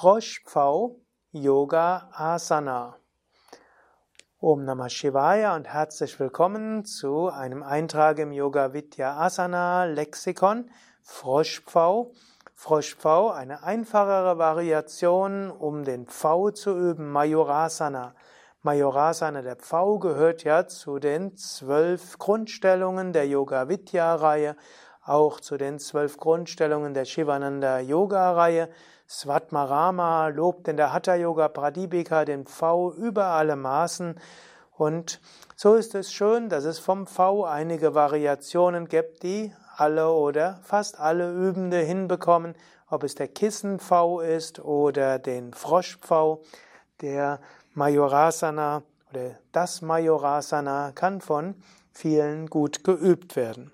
Froschpfau Yoga Asana. Om Namah Shivaya und herzlich willkommen zu einem Eintrag im Yoga Vidya Asana Lexikon Froschpfau. Froschpfau, eine einfachere Variation, um den Pfau zu üben, Majorasana. Majorasana, der Pfau, gehört ja zu den zwölf Grundstellungen der Yoga Vidya Reihe, auch zu den zwölf Grundstellungen der Shivananda Yoga Reihe. Svatmarama lobt in der Hatha Yoga Pradipika den V über alle Maßen. Und so ist es schön, dass es vom V einige Variationen gibt, die alle oder fast alle Übende hinbekommen, ob es der Kissen-V ist oder den Frosch-V. Der Majorasana oder das Majorasana kann von vielen gut geübt werden.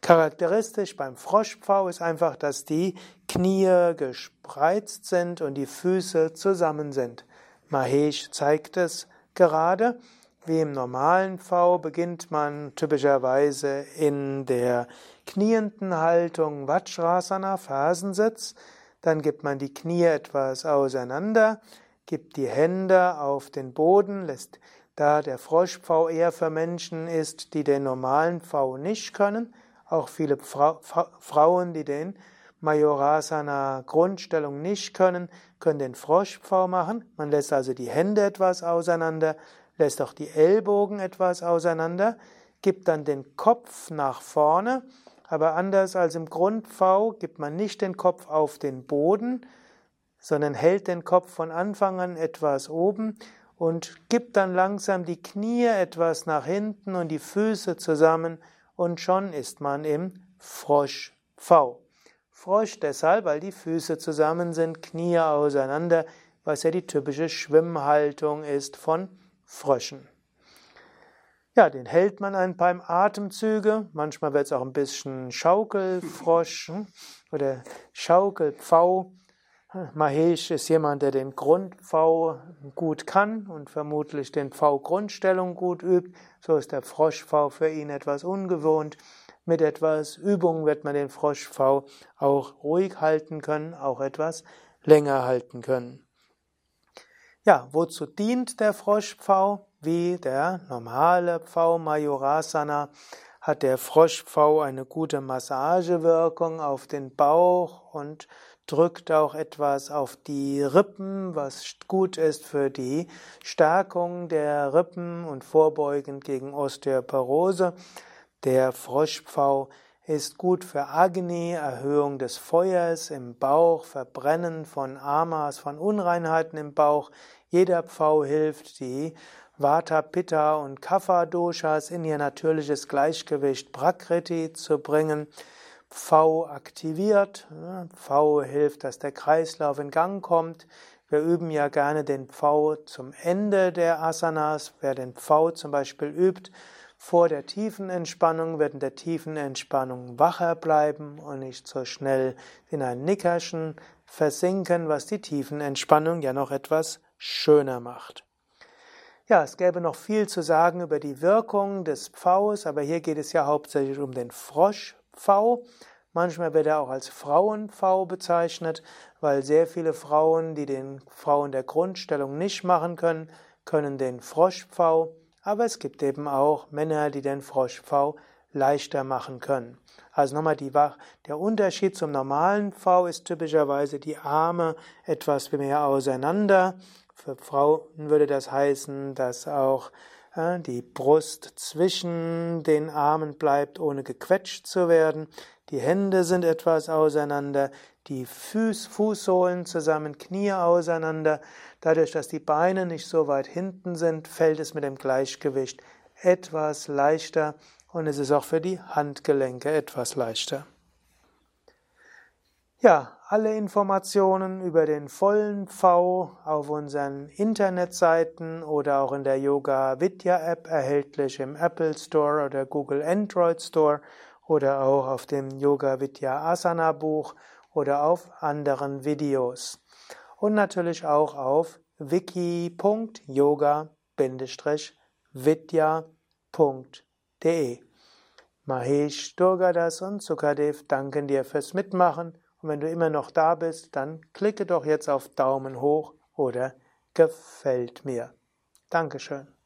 Charakteristisch beim Froschpfau ist einfach, dass die Knie gespreizt sind und die Füße zusammen sind. Mahesh zeigt es gerade. Wie im normalen V beginnt man typischerweise in der knienden Haltung Vajrasana, Fersensitz. Dann gibt man die Knie etwas auseinander, gibt die Hände auf den Boden, lässt da der Froschpfau eher für Menschen ist, die den normalen V nicht können, auch viele Fra Frauen, die den Majorasana Grundstellung nicht können, können den Froschpfau machen. Man lässt also die Hände etwas auseinander, lässt auch die Ellbogen etwas auseinander, gibt dann den Kopf nach vorne, aber anders als im Grundpfau gibt man nicht den Kopf auf den Boden, sondern hält den Kopf von Anfang an etwas oben und gibt dann langsam die Knie etwas nach hinten und die Füße zusammen und schon ist man im Frosch V. Frosch deshalb, weil die Füße zusammen sind, Knie auseinander, was ja die typische Schwimmhaltung ist von Fröschen. Ja, den hält man ein paar Atemzüge. Manchmal wird es auch ein bisschen Schaukelfrosch hm, oder Schaukelpfau. Mahesh ist jemand, der den Grundpfau gut kann und vermutlich den Pfau-Grundstellung gut übt. So ist der Froschpfau für ihn etwas ungewohnt. Mit etwas Übung wird man den Froschpfau auch ruhig halten können, auch etwas länger halten können. Ja, wozu dient der Froschpfau? Wie der normale Pfau Majorasana hat der Froschpfau eine gute Massagewirkung auf den Bauch und drückt auch etwas auf die Rippen, was gut ist für die Stärkung der Rippen und vorbeugend gegen Osteoporose. Der Froschpfau ist gut für Agni, Erhöhung des Feuers im Bauch, Verbrennen von Amas, von Unreinheiten im Bauch. Jeder Pfau hilft, die Vata, Pitta und Kapha Doshas in ihr natürliches Gleichgewicht Prakriti zu bringen. V aktiviert. V hilft, dass der Kreislauf in Gang kommt. Wir üben ja gerne den V zum Ende der Asanas. Wer den V zum Beispiel übt, vor der tiefen Entspannung wird in der tiefen Entspannung wacher bleiben und nicht so schnell in ein Nickerchen versinken, was die tiefen Entspannung ja noch etwas schöner macht. Ja, es gäbe noch viel zu sagen über die Wirkung des Pfaus, aber hier geht es ja hauptsächlich um den Frosch, V. Manchmal wird er auch als Frauen-V bezeichnet, weil sehr viele Frauen, die den Frauen der Grundstellung nicht machen können, können den Frosch-V. Aber es gibt eben auch Männer, die den Frosch-V leichter machen können. Also nochmal die, der Unterschied zum normalen V ist typischerweise die Arme etwas mehr auseinander. Für Frauen würde das heißen, dass auch die Brust zwischen den Armen bleibt, ohne gequetscht zu werden. Die Hände sind etwas auseinander, die Fuß, Fußsohlen zusammen, Knie auseinander. Dadurch, dass die Beine nicht so weit hinten sind, fällt es mit dem Gleichgewicht etwas leichter und es ist auch für die Handgelenke etwas leichter. Ja, alle Informationen über den vollen V auf unseren Internetseiten oder auch in der Yoga Vidya App erhältlich im Apple Store oder Google Android Store oder auch auf dem Yoga Vidya Asana Buch oder auf anderen Videos. Und natürlich auch auf wiki.yoga-vidya.de. Mahesh Durgadas und Sukadev danken dir fürs Mitmachen Und wenn du immer noch da bist, dann klicke doch jetzt auf Daumen hoch oder gefällt mir. Dankeschön.